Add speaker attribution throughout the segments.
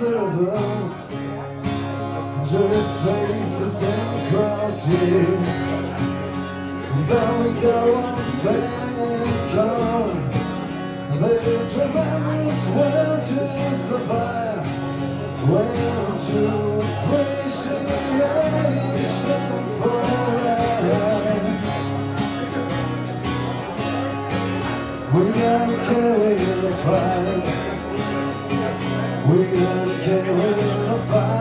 Speaker 1: citizens just faces and cross here. And then we go on and come. They don't remember us where to survive, where to We gotta carry the fire. We gotta Sharing the fire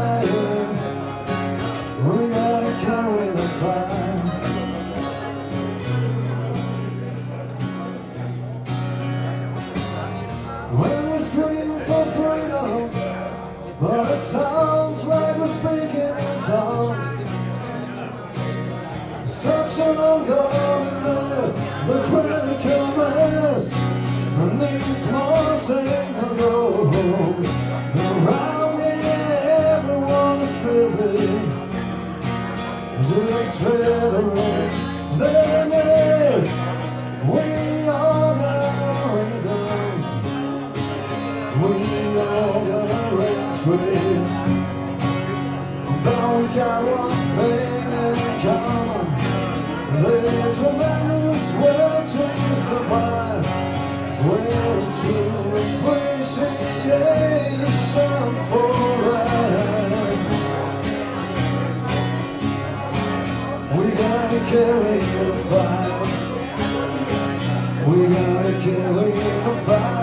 Speaker 1: Just fade away. carry the fire. We gotta carry the fire.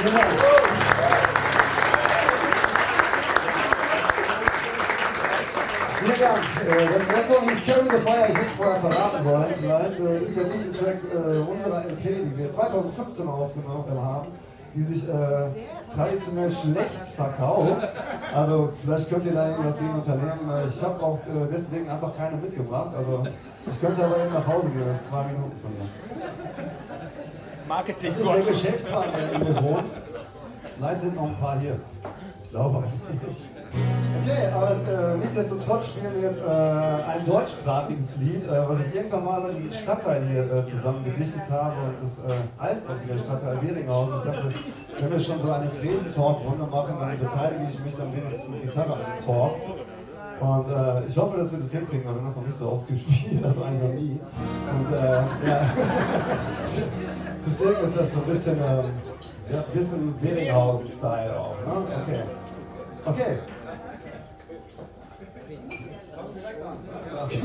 Speaker 1: Vielen Dank. Vielen Dank. Das erste Song ist Carry the Fire. Ich hätte es vorher verraten wollen, Vielleicht äh, ist der Titeltrack äh, unserer LP, die wir 2015 aufgenommen haben, die sich äh, traditionell schlecht verkauft. Also vielleicht könnt ihr da irgendwas gegen unternehmen. Ich habe auch äh, deswegen einfach keine mitgebracht. Also ich könnte aber eben nach Hause gehen. Das ist zwei Minuten von mir.
Speaker 2: Marketing
Speaker 1: Das ist der Geschäftsmann, der in mir wohnt. Vielleicht sind noch ein paar hier. Ich glaube aber nicht. Okay, aber äh, nichtsdestotrotz spielen wir jetzt äh, ein deutschsprachiges Lied, äh, was ich irgendwann mal über diesen Stadtteil hier äh, zusammen gedichtet habe und das äh, heißt auch wieder Stadtteil Weringhausen. Ich dachte, wenn wir schon so eine Tresentalk-Runde machen, dann beteilige ich mich dann wenigstens mit Gitarre an Talk. Und äh, ich hoffe, dass wir das hinkriegen, weil wir haben das noch nicht so oft gespielt, also eigentlich noch nie. Und äh, ja, deswegen ist das so ein bisschen, ähm, ja, bisschen Weringhausen-Style auch. Ne? Okay. Okay. okay.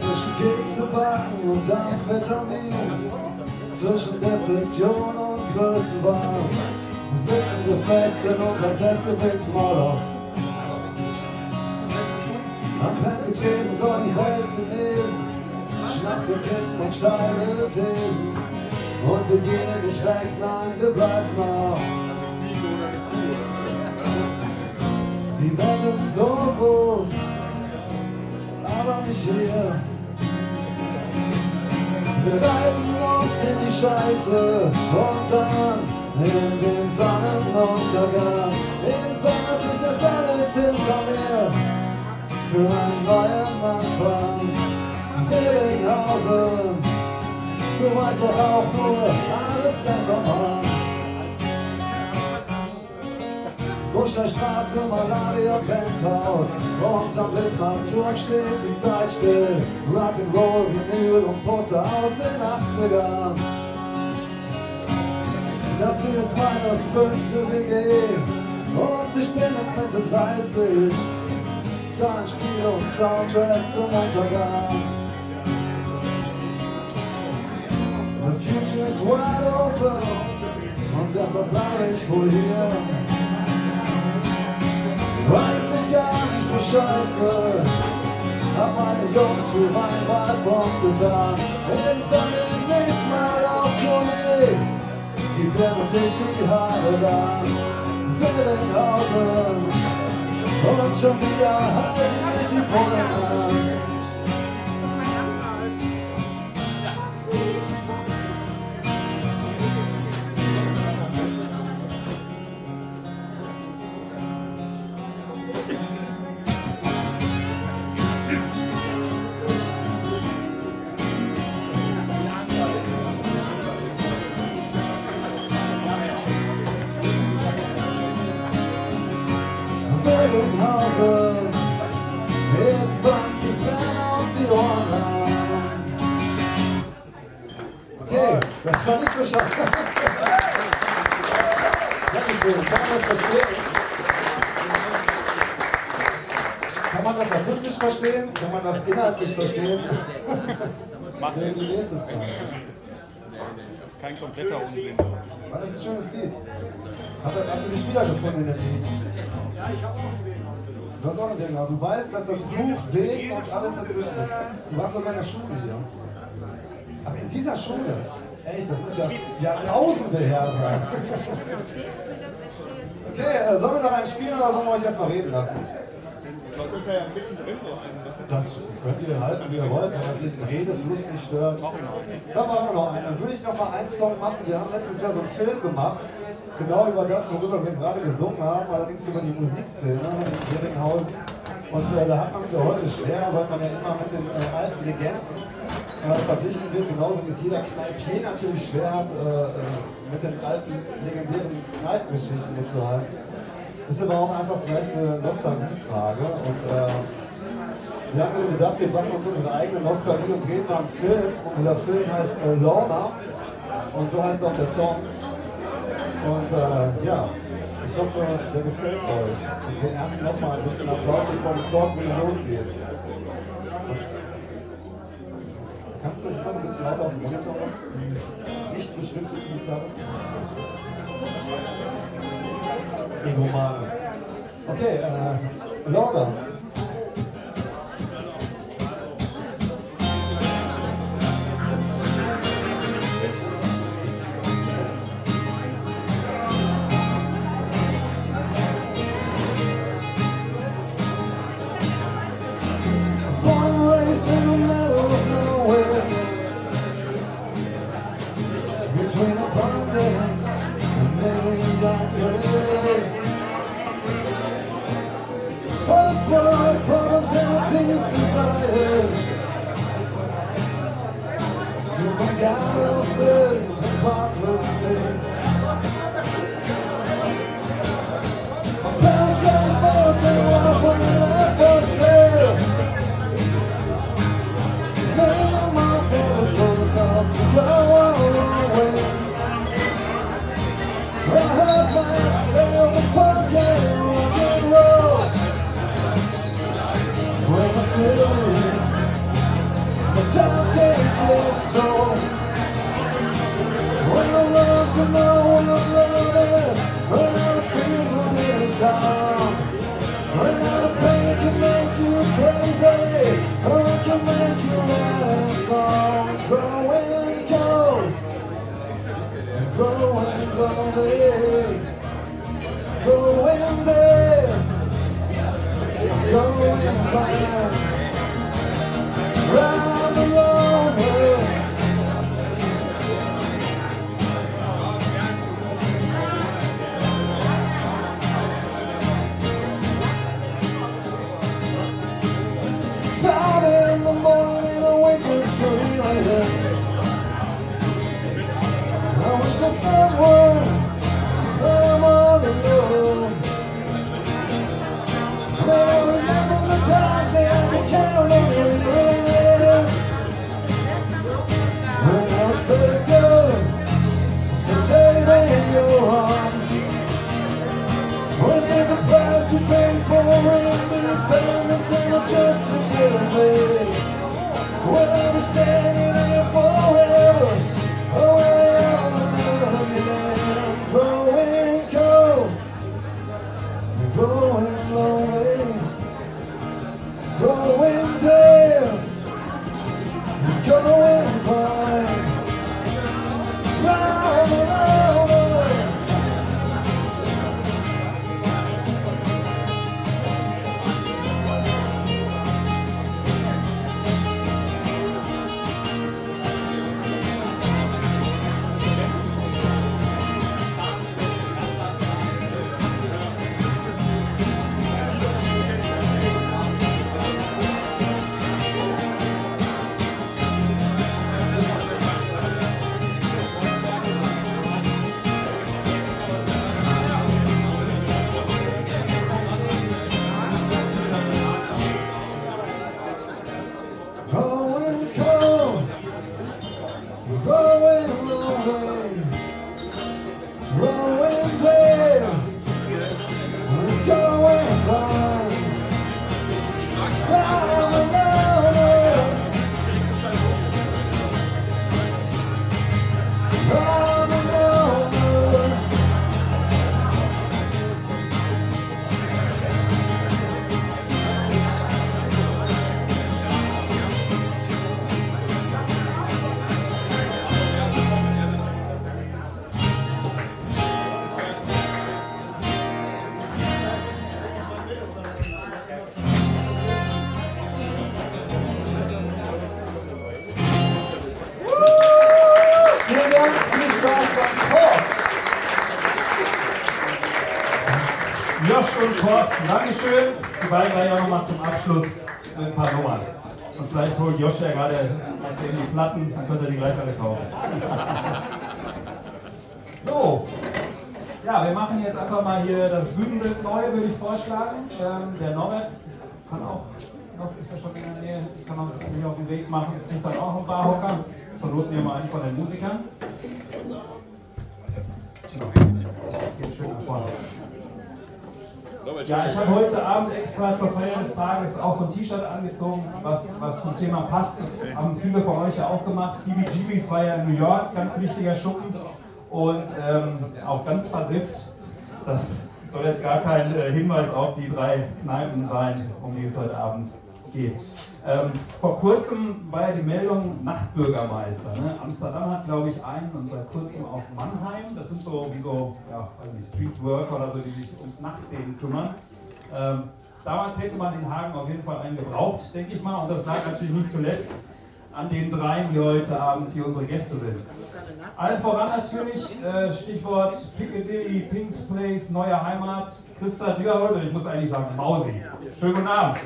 Speaker 1: Zwischen Kekse backen und Amphetamin, zwischen Depression und Größenwahn, sitzen wir fest in unserem selbstgewählten Moloch. Am Bett getreten soll die Welt genesen, Schnaps und Kippen und steile Thesen. Und wir gehen nicht weg, nein, wir bleiben noch. Die Welt ist so groß, aber nicht hier. Wir reiben uns in die Scheiße und dann in den Sonnenuntergang. Irgendwann ist nicht das alles hinter mir für einen neuen Anfang. Willinghausen, du weißt doch auch nur alles besser, Buscherstraße, Malaria, Penthouse. Und am Bismarck-Turm steht die Zeit still. Rock'n'Roll, Vinyl und Poster aus den 80ern Das hier ist meine fünfte WG Und ich bin jetzt Mitte 30 Zahlenspiele und Soundtracks zum Untergang The future is wide open. Und deshalb bleibe ich wohl hier eigentlich gar nicht so scheiße. Hab meine Jungs für mein Wahlkampf gesagt. Irgendwann demnächst mal auf Tournee. Die brennen dich die Haare lang. Willinghausen. Und schon wieder halten mich die Bullen an. Willinghausen. Irgendwann zieht mir aus die Ohren an. Okay, das war nicht so schade. Dankeschön, kann man das verstehen? Kann man das akustisch verstehen? Kann man das inhaltlich verstehen?
Speaker 2: Macht
Speaker 1: Nee, die nächste Frage.
Speaker 2: kein kompletter Unsinn.
Speaker 1: War das ein schönes Lied? Hast du, dich wiedergefunden in dem Lied? Du hast auch ein Ding, aber du weißt, dass das Fluch, Segen und alles dazwischen ist. Du warst sogar in der Schule hier. Ach, in dieser Schule? Echt, das muss ja Jahrtausende her sein. Okay, äh, sollen wir noch einen spielen oder sollen wir euch erstmal reden lassen? Das könnt ihr halten, wie ihr wollt, wenn das diesen Redefluss nicht stört. Dann machen wir noch einen. Dann würde ich noch mal einen Song machen. Wir haben letztes Jahr so einen Film gemacht, genau über das, worüber wir gerade gesungen haben, allerdings über die Musikszene in Geringhausen. Und äh, da hat man es ja heute schwer, weil man ja immer mit den äh, alten Legenden äh, verglichen wird, genauso wie es jeder Kneipier natürlich schwer hat, äh, äh, mit den alten legendären Kneipengeschichten mitzuhalten. Ist aber auch einfach vielleicht eine Nostalgiefrage. Und äh, wir haben uns gedacht, wir machen uns unsere eigene Nostalgie und drehen mal einen Film. Und dieser Film heißt äh, Lorna. Und so heißt auch der Song. Und äh, ja, ich hoffe, der gefällt euch. Und wir ernten nochmal ein bisschen Applaus, bevor der Talk wieder losgeht. Kannst du immer ein bisschen lauter auf den Monitor machen? Nicht beschriftete Gitarre. Egomane. Okay, äh, Lorda. Out of this
Speaker 3: Abschluss ein paar Nummern. Und vielleicht holt Josh ja gerade eben die Platten, dann könnt ihr die gleich alle kaufen. So, ja, wir machen jetzt einfach mal hier das Bühnenbild neu, würde ich vorschlagen. Ähm, der Norbert kann auch, noch ist er schon in der Nähe, kann auch hier auf den Weg machen, kriegt dann auch ein paar Hocker. Zur Not nehmen wir einen von den Musikern. Geht schön nach vorne. Ja, ich habe heute Abend extra zur Feier des Tages auch so ein T-Shirt angezogen, was, was zum Thema passt. Das haben viele von euch ja auch gemacht. CBGBs war ja in New York, ganz wichtiger Schuppen. und ähm, auch ganz versifft. Das soll jetzt gar kein äh, Hinweis auf die drei Kneipen sein, um die es heute Abend geht. Ähm, vor kurzem war ja die Meldung Nachtbürgermeister. Ne? Amsterdam hat, glaube ich, einen und seit kurzem auch Mannheim. Das sind so wie so, ja, weiß nicht, Streetworker oder so, die sich ums Nachtleben kümmern. Ähm, damals hätte man in Hagen auf jeden Fall einen gebraucht, denke ich mal. Und das lag natürlich nicht zuletzt an den dreien, die heute Abend hier unsere Gäste sind. Allen voran natürlich, äh, Stichwort Piccadilly, Pink's Place, neue Heimat, Christa Dürholt und ich muss eigentlich sagen Mausi. Schönen guten Abend.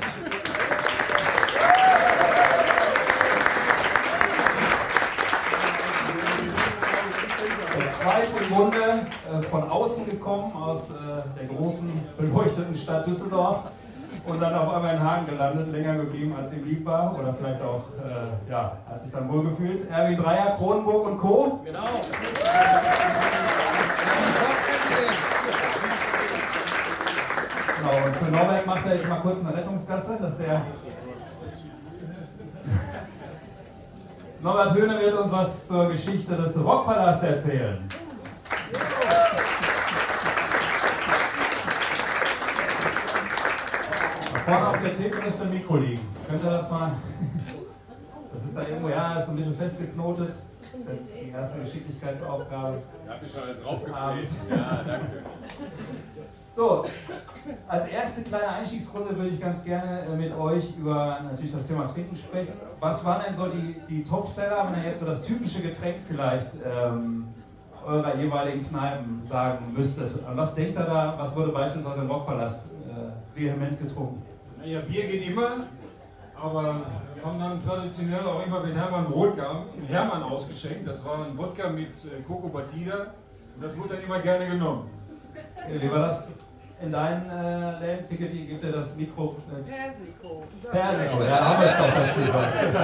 Speaker 3: Bunde, äh, von außen gekommen, aus äh, der großen beleuchteten Stadt Düsseldorf und dann auf einmal in Hagen gelandet, länger geblieben als ihm lieb war oder vielleicht auch, äh, ja, hat sich dann wohlgefühlt. Erwin Dreier, Kronenburg und Co. Genau. Genau, und für Norbert macht er jetzt mal kurz eine Rettungsgasse, dass der. Norbert Höhne wird uns was zur Geschichte des Rockpalast erzählen. Vorne auf der Theke müsste ein Mikro liegen. Könnt ihr das mal? Das ist da irgendwo, ja, ist so ein bisschen festgeknotet. Das ist jetzt die erste Geschicklichkeitsaufgabe.
Speaker 4: Da habt ihr schon draufgeklebt. Ja, danke.
Speaker 3: So, als erste kleine Einstiegsrunde würde ich ganz gerne äh, mit euch über natürlich das Thema Trinken sprechen. Was waren denn so die, die Topseller, wenn ihr jetzt so das typische Getränk vielleicht ähm, eurer jeweiligen Kneipen sagen müsstet? An was denkt ihr da? Was wurde beispielsweise im Rockpalast äh, vehement getrunken?
Speaker 5: Ja, Bier geht immer, aber wir haben dann traditionell auch immer, wenn Hermann Brot gab, einen Hermann ausgeschenkt. Das war ein Wodka mit äh, Coco Batida und das wurde dann immer gerne genommen.
Speaker 3: Wie war das in deinen äh, Läden? Tickety, gibt dir das Mikro? Äh,
Speaker 6: Persiko.
Speaker 3: Persiko, ja, haben wir es doch verstanden.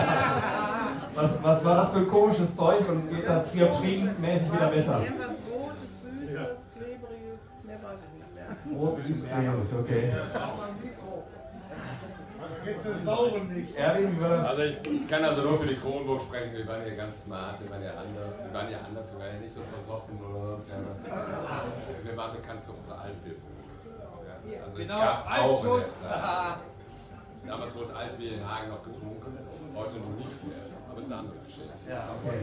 Speaker 3: Was, was war das für ein komisches Zeug und geht das dioptrienmäßig wieder besser?
Speaker 6: Irgendwas Rotes, Süßes, Klebriges, mehr weiß ich nicht mehr.
Speaker 3: Rot, süß, klebrig, okay. Erwin, wie war das?
Speaker 4: Also ich, ich kann also nur für die Kronburg sprechen, wir waren ja ganz smart, wir waren ja anders, wir waren ja anders, wir waren ja nicht so versoffen oder sonst wir waren bekannt für unsere Altbildung. Ja, also
Speaker 6: Genau,
Speaker 4: es gab's auch in der
Speaker 6: Altschuss.
Speaker 4: Zeit. Damals wurde Altbier in Hagen noch getrunken, heute nur nicht mehr, aber es ist eine andere Geschichte.
Speaker 3: Ja, okay.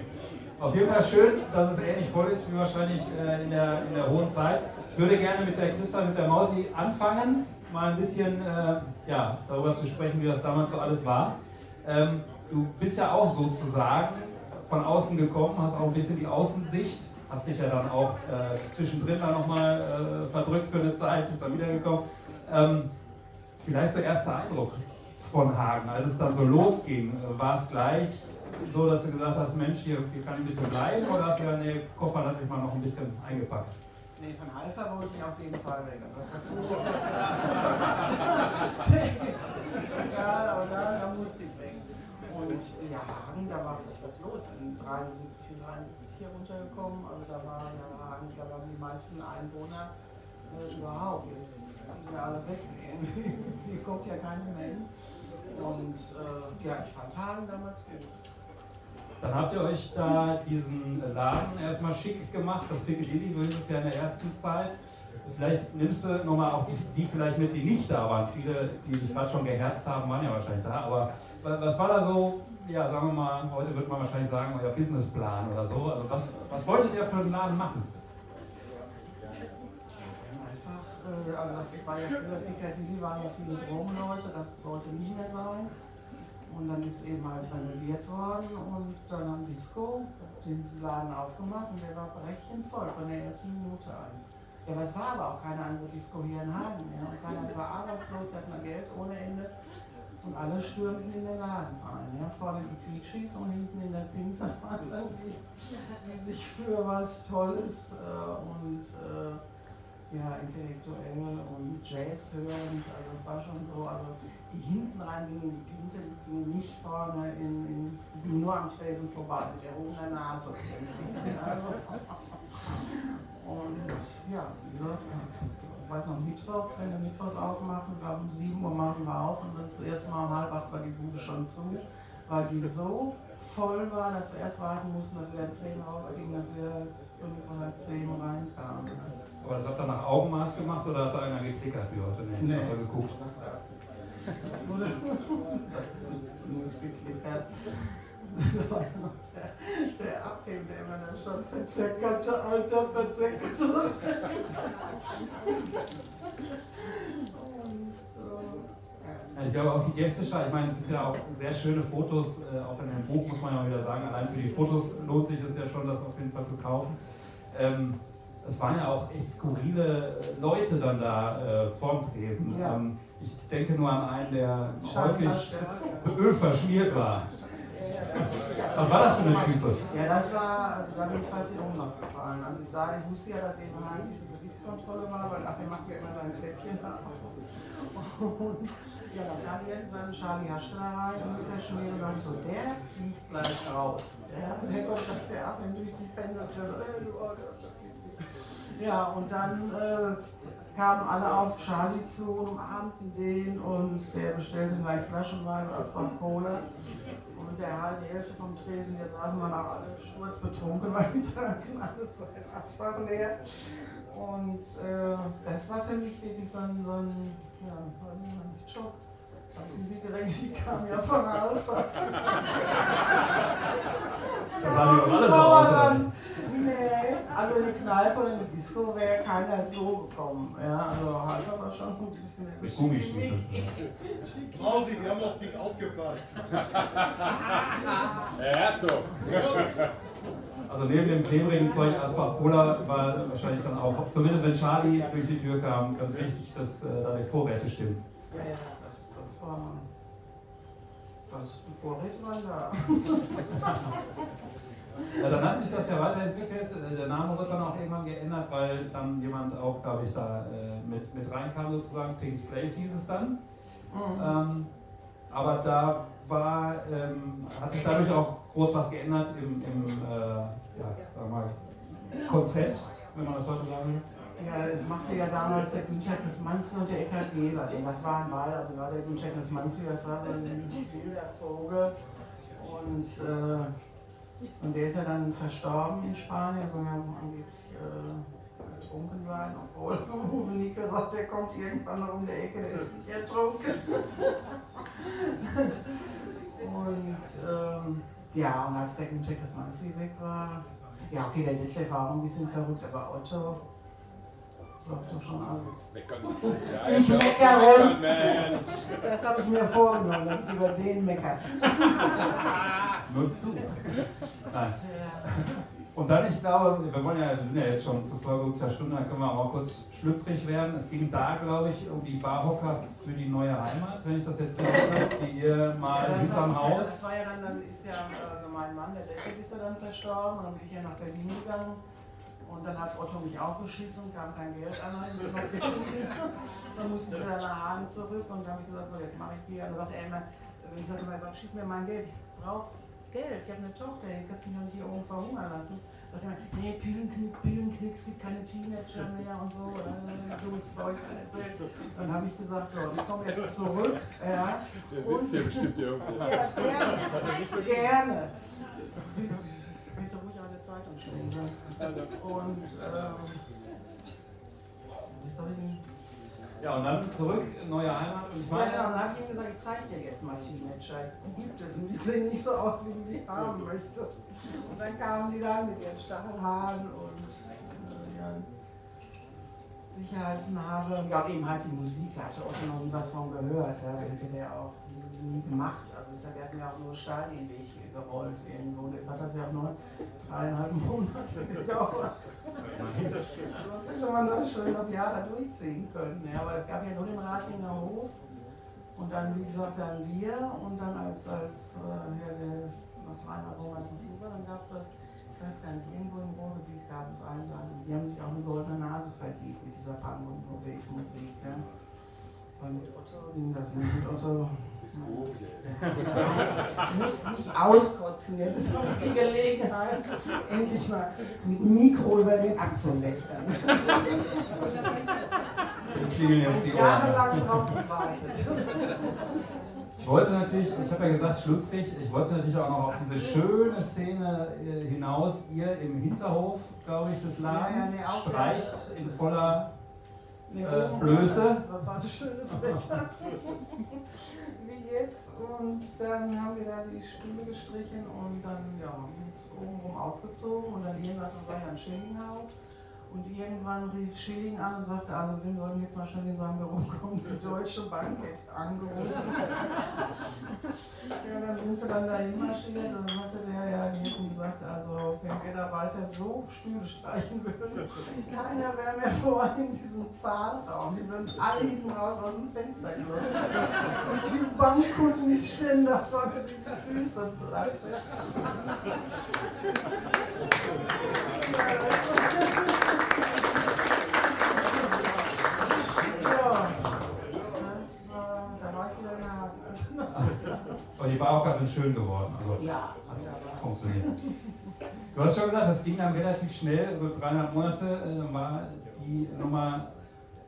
Speaker 3: Auf jeden Fall schön, dass es ähnlich voll ist wie wahrscheinlich äh, in, der, in der hohen Zeit. Ich würde gerne mit der Christa, mit der Mausi anfangen, mal ein bisschen äh, ja, darüber zu sprechen, wie das damals so alles war. Ähm, du bist ja auch sozusagen von außen gekommen, hast auch ein bisschen die Außensicht, hast dich ja dann auch äh, zwischendrin dann nochmal äh, verdrückt für eine Zeit, bist dann wiedergekommen. Ähm, vielleicht so erster Eindruck von Hagen, als es dann so losging, äh, war es gleich so, dass du gesagt hast, Mensch, hier, hier kann ich ein bisschen bleiben oder hast du gesagt, nee, Koffer lasse ich mal noch ein bisschen eingepackt?
Speaker 6: Nee, von Alpha wollte ich auf jeden Fall weg. Das war ja, aber da, da musste ich weg. Und ja, Hagen, da war richtig was los. In 73 und 73 hier runtergekommen. Also da war ja da waren die meisten Einwohner äh, überhaupt. Jetzt sind ja alle weg. Hier kommt ja keiner mehr hin. Und äh, ja, ich fand Hagen damals gut.
Speaker 3: Dann habt ihr euch da diesen Laden erstmal schick gemacht, das Piccadilly, so hieß es ja in der ersten Zeit. Vielleicht nimmst du nochmal auch die, die vielleicht mit, die nicht da waren. Viele, die sich gerade schon geherzt haben, waren ja wahrscheinlich da. Aber wa- was war da so, ja, sagen wir mal, heute würde man wahrscheinlich sagen, euer Businessplan oder so. Also was, was wolltet ihr für einen Laden machen?
Speaker 6: Einfach, äh, also das war ja früher Piccadilly, waren ja viele Drogenleute, das sollte nicht mehr sein. Und dann ist eben halt renoviert worden und dann haben Disco den Laden aufgemacht und der war voll von der ersten Minute an. Ja, es war aber auch keine andere Disco hier in Hagen mehr. Und keiner war arbeitslos, hat mal Geld ohne Ende. Und alle stürmten in den Laden ein. Ja. Vorne die Quietschis und hinten in der Pink waren die, die sich für was Tolles äh, und äh, ja, intellektuell und Jazz hörend. Also es war schon so, also die hinten rein gingen, die Pinte gingen nicht vorne in, in die gingen nur am Tresen vorbei mit erhobener Nase. Also, und ja, wie gesagt, weiß noch, mittwochs, wenn wir mittwochs aufmachen, ich glaube um 7 Uhr machen wir auf und dann zuerst mal um halb acht war die Bude schon zu, weil die so voll war, dass wir erst warten mussten, dass wir um 10 rausgingen, dass wir fünf oder zehn reinkam.
Speaker 3: Aber das habt ihr nach Augenmaß gemacht oder hat da einer geklickert wie heute? Nee,
Speaker 6: Nee.
Speaker 3: geguckt.
Speaker 6: Das wurde nur geklickert. Da war ja noch der, der der immer da stand, verzögerte, alter, äh,
Speaker 3: Ja, Ich glaube auch die Gästeschau, ich meine, es sind ja auch sehr schöne Fotos, äh, auch in dem Buch muss man ja wieder sagen, allein für die Fotos lohnt sich es ja schon, das auf jeden Fall zu kaufen. Ähm, es waren ja auch echt skurrile Leute dann da äh, vorm Tresen.
Speaker 6: Ja.
Speaker 3: Ähm, ich denke nur an einen, der häufig
Speaker 6: stärker.
Speaker 3: Öl verschmiert war. Was war das für eine Type?
Speaker 6: Ja, das war, also da bin ich fast in Ohnmacht gefallen. Also ich sage, ich wusste ja, dass eben halt diese Gesichtskontrolle war, weil nachher macht ja immer sein Plättchen ab. Und ja, dann kam irgendwann Charlie da rein und verschmiert und dann so, der fliegt gleich raus. Ja, der Gott sagt der ab, wenn durch die Pendeltür, äh. Ja, und dann äh, kamen alle auf Charlie zu und umarmten den und der bestellte gleich flaschenweise Asbach Cola. Der halt die Hälfte vom Tresen, wir saßen dann auch alle sturzbetrunken, weil die tranken alles so in Asbach leer. Und äh, das war für mich wirklich so ein, so ein ja, war ein Schock. Ich irgendwie gerechnet, die kamen ja von Alpha.
Speaker 3: Das sah nicht
Speaker 6: Aus
Speaker 3: auch
Speaker 6: dem
Speaker 3: alle so aus, oder
Speaker 6: Sauerland. Nee, also in die Kneipe oder in die Disco wäre keiner so gekommen. Ja, also Halter war schon ein bisschen
Speaker 3: Mit Gummistiefeln.
Speaker 7: Mausi, wir haben auf dich aufgepasst.
Speaker 4: Herr Herzog.
Speaker 3: Also neben dem klebrigen Zeug Asbach Cola war wahrscheinlich dann auch, zumindest wenn Charlie durch die Tür kam, ganz wichtig, dass äh, da die Vorräte stimmen.
Speaker 6: Ja, ja, das, das war. Das, die Vorräte waren da.
Speaker 3: Ja, dann hat sich das ja weiterentwickelt. Äh, Der Name wird dann auch irgendwann geändert, weil dann jemand auch, glaube ich, da äh, mit, mit reinkam sozusagen. King's Place hieß es dann.
Speaker 6: Mhm.
Speaker 3: Ähm, aber da war, ähm, hat sich dadurch auch groß was geändert im, im äh, ja, mal, Konzept, wenn man das heute sagen will.
Speaker 6: Ja, das machte ja damals der Günther Krismanski und der Eckhard Gehlers. Und das waren beide, also gerade der Günther Krismanski, das war ein wilder Vogel. Und, äh, und der ist ja dann verstorben in Spanien, wo er angeblich äh, betrunken war. Obwohl Uwe Nicke sagt, der kommt irgendwann noch um die Ecke, der ist nicht ertrunken. und ähm, ja, und als der Günther Krismanski weg war, ja okay, der Detlef war auch ein bisschen verrückt, aber Otto sagt doch schon alles.
Speaker 4: Ja,
Speaker 6: Ich meckere. Das habe ich mir vorgenommen, dass ich über den meckere.
Speaker 3: Nur zu. Nein. Und dann, ich glaube, wir wollen ja, wir sind ja jetzt schon zu vollgerückter Stunde, dann können wir auch kurz schlüpfrig werden. Es ging da, glaube ich, um die Barhocker für die neue Heimat, wenn ich das jetzt richtig habe, die ihr mal
Speaker 6: das,
Speaker 3: hinterm
Speaker 6: war, ja,
Speaker 3: Haus.
Speaker 6: das war ja dann, dann ist ja also mein Mann, der Detlef ist ja dann verstorben und dann bin ich ja nach Berlin gegangen. Und dann hat Otto mich auch beschissen, kam kein Geld an. dann musste ich wieder nach Hagen zurück und dann habe ich gesagt, so jetzt mache ich die. Und dann sagte er immer, ich sagte immer, Gott, schick mir mein Geld. Ich brauche Geld, ich habe eine Tochter, ich kann mich doch nicht hier oben verhungern lassen. Sagt er immer, nee, Pillenknick, Pillenknicks, gibt keine Teenager mehr und so. Äh, dummes Zeug erzählt. Dann habe ich gesagt, so, ich komme jetzt zurück. Ja,
Speaker 4: Der
Speaker 6: und
Speaker 4: sitzt hier bestimmt irgendwo.
Speaker 6: ja, gerne. gerne. Und ähm.
Speaker 3: Ja, und dann zurück, neue Heimat. Und ich
Speaker 6: Ja,
Speaker 3: meine,
Speaker 6: dann habe ich ihm gesagt, ich zeige dir jetzt mal Teenager. Gibt es. Und die sehen nicht so aus, wie du die haben möchtest. Und dann kamen die dann mit ihren Stachelhaaren und äh, ja, Sicherheitsnadel. Ja, eben halt die Musik, da hatte Otto noch nie was von gehört. Ja. Hätte der auch nie gemacht. Also ich sag, der hat mir auch nur Stein in den Weg gerollt irgendwo. Und jetzt hat das ja auch nur dreieinhalb Monate gedauert. Sonst hätte man das schon noch Jahre durchziehen können. Ja, aber es gab ja nur den Ratinger Hof und dann, wie gesagt, dann wir und dann als, als äh, ja, der, nach dreieinhalb Monaten super, dann gab es das, ich weiß gar nicht, irgendwo im Ruhrgebiet gab es Einladungen. Die haben sich auch eine goldene Nase verdient mit dieser Punk- und Wave-Musik. Ja. Mit Otto das. Mit Otto ich muss mich auskotzen, jetzt ist noch die Gelegenheit, endlich mal mit Mikro über den zu lästern.
Speaker 3: wir klingeln jetzt die
Speaker 6: Jahrelang
Speaker 3: Ohren.
Speaker 6: drauf gewartet.
Speaker 3: Ich wollte natürlich, ich habe ja gesagt, schlüpfrig, ich wollte natürlich auch noch auf diese schöne Szene äh, hinaus. Ihr im Hinterhof, glaube ich, des Ladens
Speaker 6: Ja, ja, nee,
Speaker 3: streicht in voller
Speaker 6: Nee,
Speaker 3: Äh, Blöße.
Speaker 6: Das war so schönes Wetter. Jetzt. Und dann haben wir da die Stühle gestrichen und dann ja, uns obenrum ausgezogen und dann irgendwas, war ja ein Schillinghaus. Und irgendwann rief Schilling an und sagte, also wir wollen jetzt mal schon in sein Büro kommen, die Deutsche Bank hätte angerufen. ja, dann sind wir dann dahin marschiert und dann hatte der ja, die hätten gesagt, also wenn wir da weiter so Stühle streichen würden, keiner wäre mehr vor in diesem Zahnraum. Die würden alle hinten raus aus dem Fenster glotzen. Und die Bankkunden, die stehen da vorne, sind die Füße platt. Ja, das war, da war ich wieder in der Haken.
Speaker 3: Aber auch ganz schön schön geworden. Also
Speaker 6: Ja,
Speaker 3: funktioniert. Du hast schon gesagt, das ging dann relativ schnell, so dreieinhalb Monate äh, war die Nummer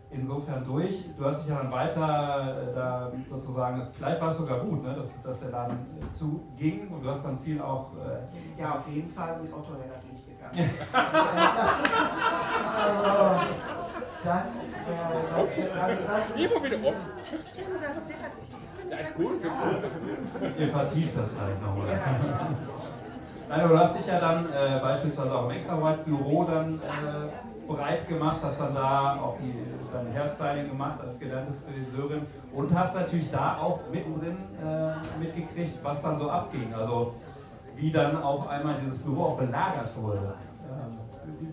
Speaker 3: insofern durch. Du hast dich ja dann weiter äh, da sozusagen, vielleicht war es sogar gut, ne, dass, dass der Laden äh, zuging und du hast dann viel auch. Äh,
Speaker 6: Ja, auf jeden Fall, mit Otto wäre das nicht gegangen. also, das wäre, das wäre, also das ist,
Speaker 4: Immer wieder um. Ja, ist gut, ist gut.
Speaker 3: ihr vertieft das gleich noch, oder? Nein, aber du hast dich ja dann äh, beispielsweise auch im Extra-White-Büro dann äh, breit gemacht, hast dann da auch die, dein Hairstyling gemacht als gelernte Friseurin und hast natürlich da auch mittendrin äh, mitgekriegt, was dann so abging. Also wie dann auf einmal dieses Büro auch belagert wurde. Ähm,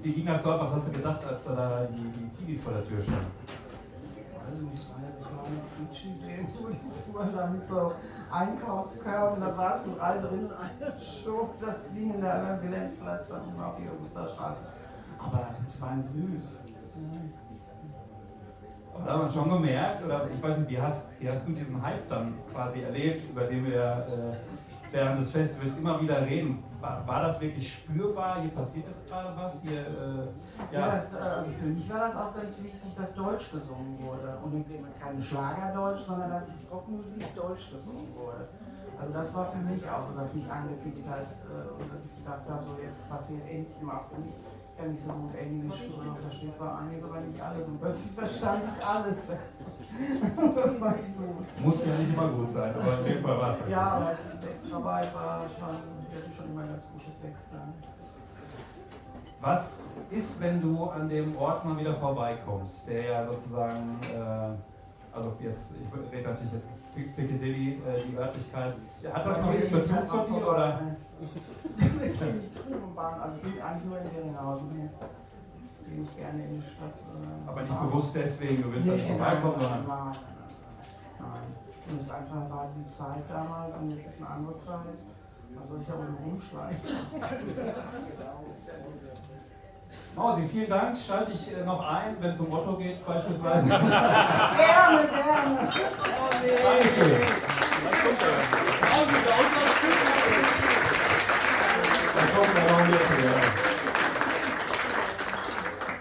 Speaker 3: wie, ging das ab? Was hast du gedacht, als da die, die Teenies vor der Tür standen?
Speaker 6: Also nicht meine kleine Quietschi-Seen, wo die fuhren da mit so Einkaufskörben, da saßen drei drin einer schob das Ding in der Wilhelmsplatz und immer auf die Osterstraße. Aber die waren süß.
Speaker 3: Aber da hat man schon gemerkt, oder ich weiß nicht, wie hast, wie hast du diesen Hype dann quasi erlebt, über den wir äh, während des Festivals immer wieder reden? War, war das wirklich spürbar? Hier passiert jetzt gerade was? Hier, äh,
Speaker 6: Ja.
Speaker 3: ja.
Speaker 6: das, äh, also für mich war das auch ganz wichtig, dass Deutsch gesungen wurde. Und jetzt eben kein Schlagerdeutsch, sondern dass Rockmusik Deutsch gesungen wurde. Also das war für mich auch so, dass mich angefickt hat äh, und dass ich gedacht habe, so jetzt passiert endlich mal was. Ich kann nicht so gut Englisch, oder verstehe zwar einiges, aber nicht alles. Und plötzlich verstand ich alles. das war ich gut.
Speaker 3: Muss ja nicht immer gut sein, aber in dem Fall war es.
Speaker 6: Ja, aber als ich Text dabei war, schon, wir hatten schon immer ganz gute Texte.
Speaker 3: Was ist, wenn du an dem Ort mal wieder vorbeikommst, der ja sozusagen, äh, also jetzt, ich rede natürlich jetzt Piccadilly, äh, die Örtlichkeit, hat das noch einen Bezug zu dir oder?
Speaker 6: Ich gehe nicht Bahn, also ich bin eigentlich nur in Geringhausen. Nee. Gehe nicht gerne in die Stadt. äh,
Speaker 3: Aber nicht bewusst deswegen, du willst
Speaker 6: Nee,
Speaker 3: nicht vorbeikommen,
Speaker 6: nein,
Speaker 3: sondern.
Speaker 6: nein, nein, nein. Und es einfach war die Zeit damals und jetzt ist eine andere Zeit. Was soll ich da rumschleichen?
Speaker 3: Mausi, vielen Dank. Schalte ich äh, noch ein, wenn es um Otto geht, beispielsweise.
Speaker 6: Gerne, gerne.
Speaker 3: Dankeschön. Er noch mit. Ja.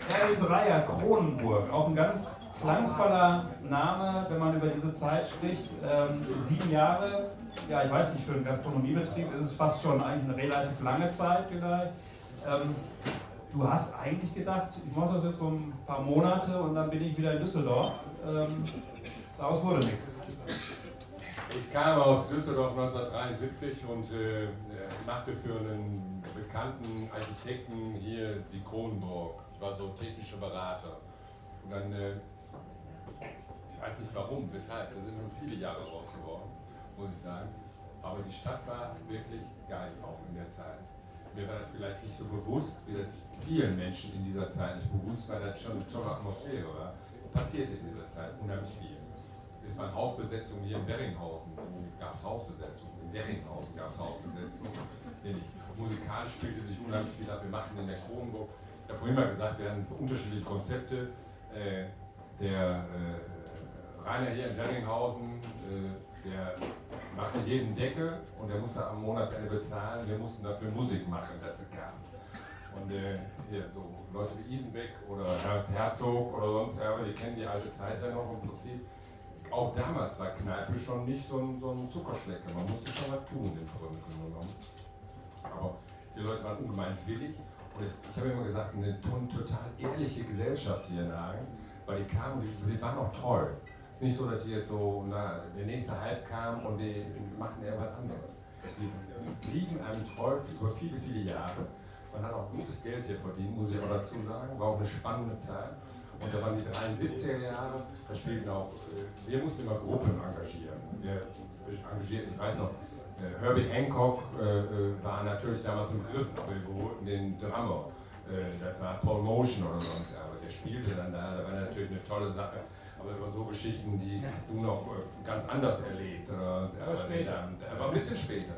Speaker 3: Herr Dreier Kronenburg, auch ein ganz klangvoller Name, wenn man über diese Zeit spricht. Ähm, sieben Jahre, ja, ich weiß nicht, für einen Gastronomiebetrieb ist es fast schon eigentlich eine relativ lange Zeit vielleicht. Ähm, du hast eigentlich gedacht, ich mache das jetzt so ein paar Monate und dann bin ich wieder in Düsseldorf. Ähm, daraus wurde nichts.
Speaker 4: Ich kam aus Düsseldorf 1973 und äh, äh, machte für einen bekannten Architekten hier die Kronenburg. Ich war so technischer Berater. Und dann, äh, ich weiß nicht warum, weshalb, da sind schon viele Jahre raus geworden, muss ich sagen. Aber die Stadt war wirklich geil, auch in der Zeit. Mir war das vielleicht nicht so bewusst, wie das vielen Menschen in dieser Zeit nicht bewusst war, das schon eine tolle Atmosphäre war. Passierte in dieser Zeit unheimlich viel. Es waren Hausbesetzungen hier in Werringhausen, gab es Hausbesetzungen, in Werringhausen gab es Hausbesetzungen. Musikalisch spielte sich unheimlich viel ab. Wir machten in der Kronburg, ich habe vorhin mal gesagt, wir hatten unterschiedliche Konzepte. Äh, der äh, Rainer hier in Werringhausen, äh, der machte jeden Deckel und der musste am Monatsende bezahlen. Wir mussten dafür Musik machen, dazu kam. Und äh, hier so Leute wie Isenbeck oder Herr Herzog oder sonst wer, die kennen die alte Zeit ja noch im Prinzip auch damals war Kneipe schon nicht so ein, so ein Zuckerschlecker. Man musste schon was tun im Grunde genommen. Aber die Leute waren ungemein willig. Und es, ich habe immer gesagt, eine total ehrliche Gesellschaft hier in Hagen, weil die kamen, die, die waren auch treu. Es ist nicht so, dass die jetzt so, na, der nächste Hype kam und die machten irgendwas anderes. Die blieben einem treu über viele, viele Jahre. Man hat auch gutes Geld hier verdient, muss ich auch dazu sagen. War auch eine spannende Zeit. Und da waren die 73er Jahre, da spielten auch, äh, wir mussten immer Gruppen engagieren. Wir engagierten, ich weiß noch, äh, Herbie Hancock äh, war natürlich damals im Griff, aber wir holten den Drummer. das war Paul Motion oder sonst, aber der spielte dann da, da war natürlich eine tolle Sache. Aber über so Geschichten, die hast du noch ganz anders erlebt. Oder aber später. Aber ein bisschen später.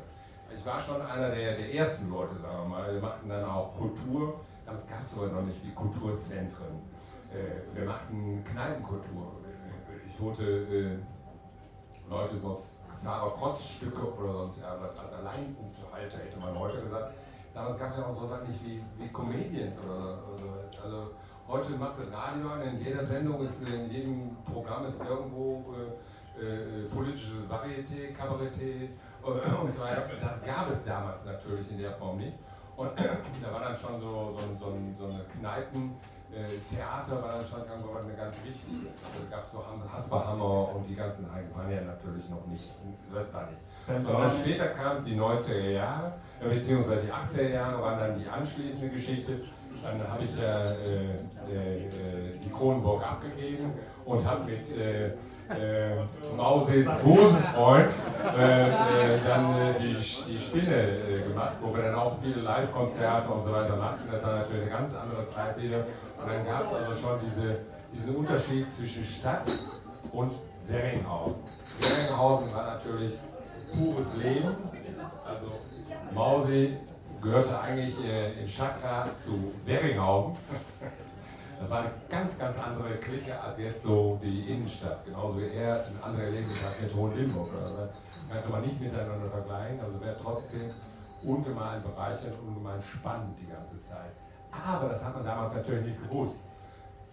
Speaker 4: Ich war schon einer der, der ersten Leute, sagen wir mal. Wir machten dann auch Kultur. Damals gab es aber noch nicht wie Kulturzentren. Äh, wir machten Kneipenkultur. Ich holte äh, Leute so Sarah Krotz-Stücke oder sonst als Alleinunterhalter, hätte man heute gesagt. Damals gab es ja auch so was nicht wie, wie Comedians oder, oder also heute machst du Radio an, in jeder Sendung ist, in jedem Programm ist irgendwo äh, äh, politische Varieté, Kabaretté äh, und so weiter. Das gab es damals natürlich in der Form nicht. Und da war dann schon so, so, so, so eine Kneipen, äh, Theater war dann schon eine ganz wichtige. Also da gab es so Hasperhammer und die ganzen Heiden waren ja natürlich noch nicht, da nicht. Sondern später kamen die 90er Jahre, äh, beziehungsweise die 80er Jahre waren dann die anschließende Geschichte. Dann habe ich ja äh, äh, äh, die Kronenburg abgegeben und habe mit äh, äh, Mauses Hosenfreund äh, äh, dann äh, die, die Spinne äh, gemacht, wo wir dann auch viele Live-Konzerte und so weiter machten. Das war natürlich eine ganz andere Zeit wieder. Und dann gab es also schon diese, diesen Unterschied zwischen Stadt und Werringhausen. Werringhausen war natürlich pures Leben. Also Mausi gehörte eigentlich äh, im Chakra zu Werringhausen. Das war eine ganz, ganz andere Clique als jetzt so die Innenstadt. Genauso wie er ein anderer Erlebnis mit Hohenlimburg. Das könnte man nicht miteinander vergleichen. Also wäre trotzdem ungemein bereichernd, ungemein spannend die ganze Zeit. Aber das hat man damals natürlich nicht gewusst.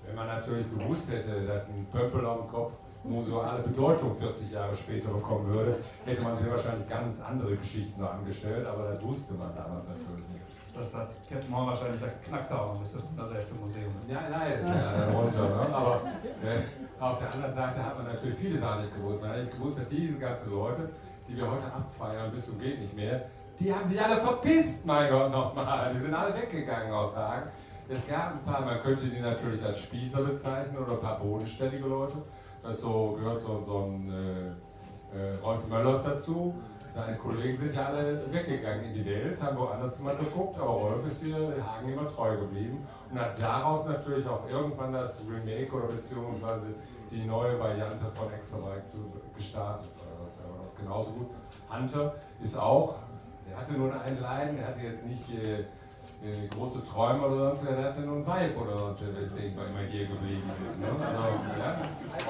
Speaker 4: Wenn man natürlich gewusst hätte, dass ein Pömpel auf dem Kopf museale Bedeutung 40 Jahre später bekommen würde, hätte man sehr wahrscheinlich ganz andere Geschichten noch angestellt, aber das wusste man damals natürlich nicht.
Speaker 3: Das hat Captain Moore wahrscheinlich geknackt haben, bis das jetzt im Museum ist.
Speaker 4: Ja, leider, ja, runter. Ne? Aber äh, auf der anderen Seite hat man natürlich viele Sachen nicht gewusst. Man hat nicht gewusst, dass diese ganzen Leute, die wir heute abfeiern bis zum geht nicht mehr, die haben sich alle verpisst, mein Gott, nochmal. Die sind alle weggegangen aus Hagen. Es gab ein paar, man könnte die natürlich als Spießer bezeichnen oder ein paar bodenständige Leute. Das so, gehört so, so ein äh, äh, Rolf Möllers dazu seine Kollegen sind ja alle weggegangen in die Welt, haben woanders mal geguckt, aber Rolf ist hier Hagen immer treu geblieben und hat daraus natürlich auch irgendwann das Remake oder beziehungsweise die neue Variante von Extra Bike gestartet. Aber genauso gut. Hunter ist auch, er hatte nur ein Leiden, er hatte jetzt nicht äh, äh, große Träume oder sonst wer, der hatte nur ein Vibe oder sonst wer, weswegen er immer hier geblieben ist. Ne? Also, ja?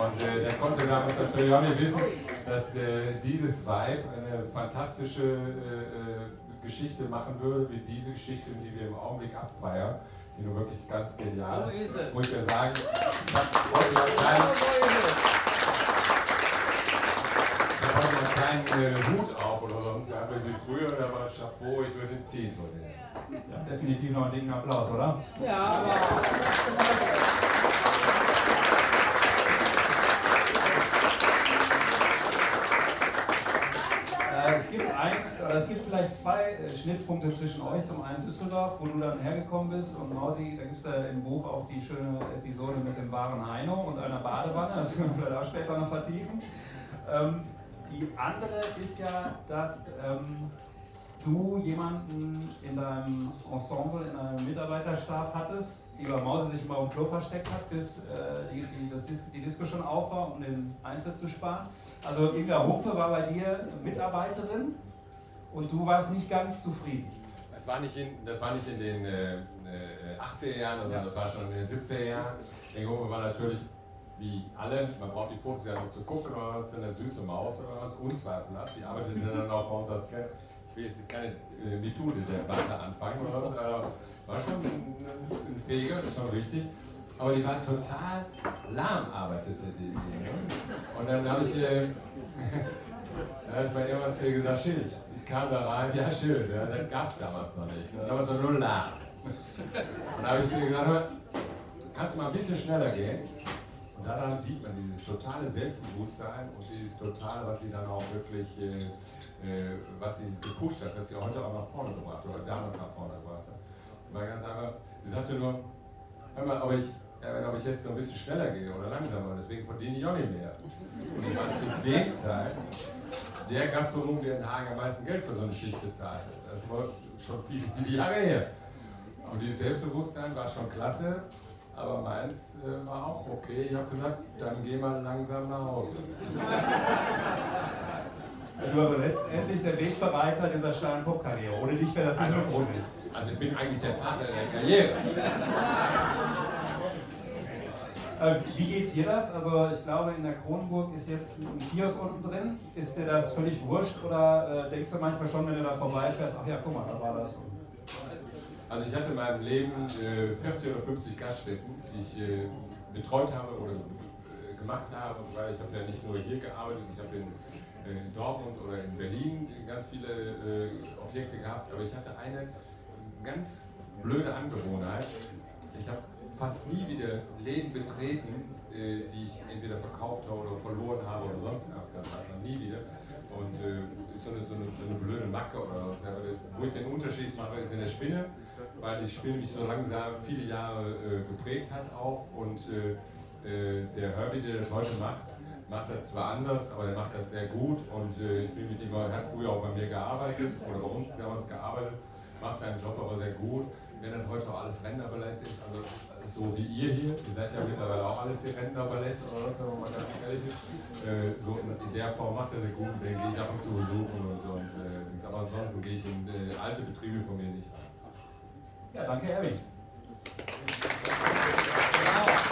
Speaker 4: Und äh, der konnte damals natürlich auch nicht wissen, dass äh, dieses Vibe eine fantastische äh, äh, Geschichte machen würde, wie diese Geschichte, die wir im Augenblick abfeiern, die nun wirklich ganz genial ist. Muss ich ja sagen, ich habe heute noch keinen, ich heute noch keinen äh, Hut auf oder sonst, aber wie früher, da war Chapeau, ich würde ihn ziehen von denen.
Speaker 3: Ja, definitiv noch einen dicken Applaus, oder?
Speaker 6: Ja.
Speaker 3: Äh, es gibt, ein, es gibt vielleicht zwei äh, Schnittpunkte zwischen euch. Zum einen Düsseldorf, wo du dann hergekommen bist. Und Mausi, da gibt es ja im Buch auch die schöne Episode mit dem wahren Heino und einer Badewanne. Das können wir vielleicht auch später noch vertiefen. Ähm, die andere ist ja, dass ähm, du jemanden in deinem Ensemble, in deinem Mitarbeiterstab hattest, die bei Mause sich immer auf Klo versteckt hat, bis äh, die, die, das Dis die Disco schon auf war, um den Eintritt zu sparen. Also Inga Humpe war bei dir Mitarbeiterin und du warst nicht ganz zufrieden.
Speaker 4: Das war nicht in, das war nicht in den äh, 80er äh, Jahren, sondern ja. das war schon in den 70er Jahren. Inga Humpe war natürlich wie alle, man braucht die Fotos ja noch zu gucken, aber es ist eine süße Maus oder was unzweifelhaft. Die arbeitet dann auch bei uns als Kenner will jetzt keine äh, Methode der Debatte anfangen oder was, aber war schon ein, Fähiger, das ist schon richtig. aber die war total lahm, arbeitete die. Und dann habe ich, äh, da habe ich mal irgendwann zu ihr gesagt, Schild. Ich kam da rein, ja Schild, ja, das gab es damals noch nicht. Ne? Damals war nur lahm. Und da habe ich zu ihr gesagt, kannst du mal ein bisschen schneller gehen? Und daran sieht man dieses totale Selbstbewusstsein und dieses totale, was sie dann auch wirklich, äh, äh, was sie gepusht hat, dass sie heute auch nach vorne gebracht hat, oder damals nach vorne gebracht hat. War ganz einfach, sie sagte nur, hör mal, ob ich, ob ich jetzt so ein bisschen schneller gehe oder langsamer, deswegen verdiene ich auch nicht mehr. Und ich war zu dem Zeit der Gastronom, der in Hagen am meisten Geld für so eine Schicht bezahlt hat. Das war schon viele, viele Jahre her. Und dieses Selbstbewusstsein war schon klasse, aber meins äh, war auch okay. Ich habe gesagt, dann geh mal langsam nach Hause.
Speaker 3: Du aber letztendlich der Wegbereiter dieser Stein-Pop-Karriere. Ohne dich wäre das nicht
Speaker 4: Also,
Speaker 3: möglich.
Speaker 4: also ich bin eigentlich der Vater der Karriere.
Speaker 3: Äh, wie geht dir das? Also ich glaube, in der Kronenburg ist jetzt ein Kiosk unten drin. Ist dir das völlig wurscht oder äh, denkst du manchmal schon, wenn du da vorbeifährst, ach ja, guck mal, da war das.
Speaker 4: Also ich hatte in meinem Leben äh, 40 oder 50 Gaststätten, die ich äh, betreut habe oder äh, gemacht habe, weil ich habe ja nicht nur hier gearbeitet, ich habe in, äh, in Dortmund oder in Berlin ganz viele äh, Objekte gehabt, aber ich hatte eine ganz blöde Angewohnheit. Ich habe fast nie wieder Läden betreten, äh, die ich entweder verkauft habe oder verloren habe oder sonst irgendwas. Also nie wieder. Und ist so eine, so, eine, so eine blöde Macke oder was. Aber Wo ich den Unterschied mache, ist in der Spinne, weil die Spinne mich so langsam viele Jahre äh, geprägt hat auch. Und äh, äh, der Herbie, der das heute macht, macht das zwar anders, aber der macht das sehr gut. Und äh, ich bin mit ihm, er hat früher auch bei mir gearbeitet oder bei uns damals gearbeitet, macht seinen Job aber sehr gut. Wenn dann heute auch alles Renderballett ist, also so wie ihr hier, ihr seid ja mittlerweile auch alles hier Renderballett oder was, wenn man ganz ehrlich ist. Äh, so in der Form macht er sehr gut, den gehe ich ab und zu besuchen und, und äh, aber ansonsten gehe ich in äh, alte Betriebe von mir nicht rein.
Speaker 3: Ja, danke, Erwin. Genau.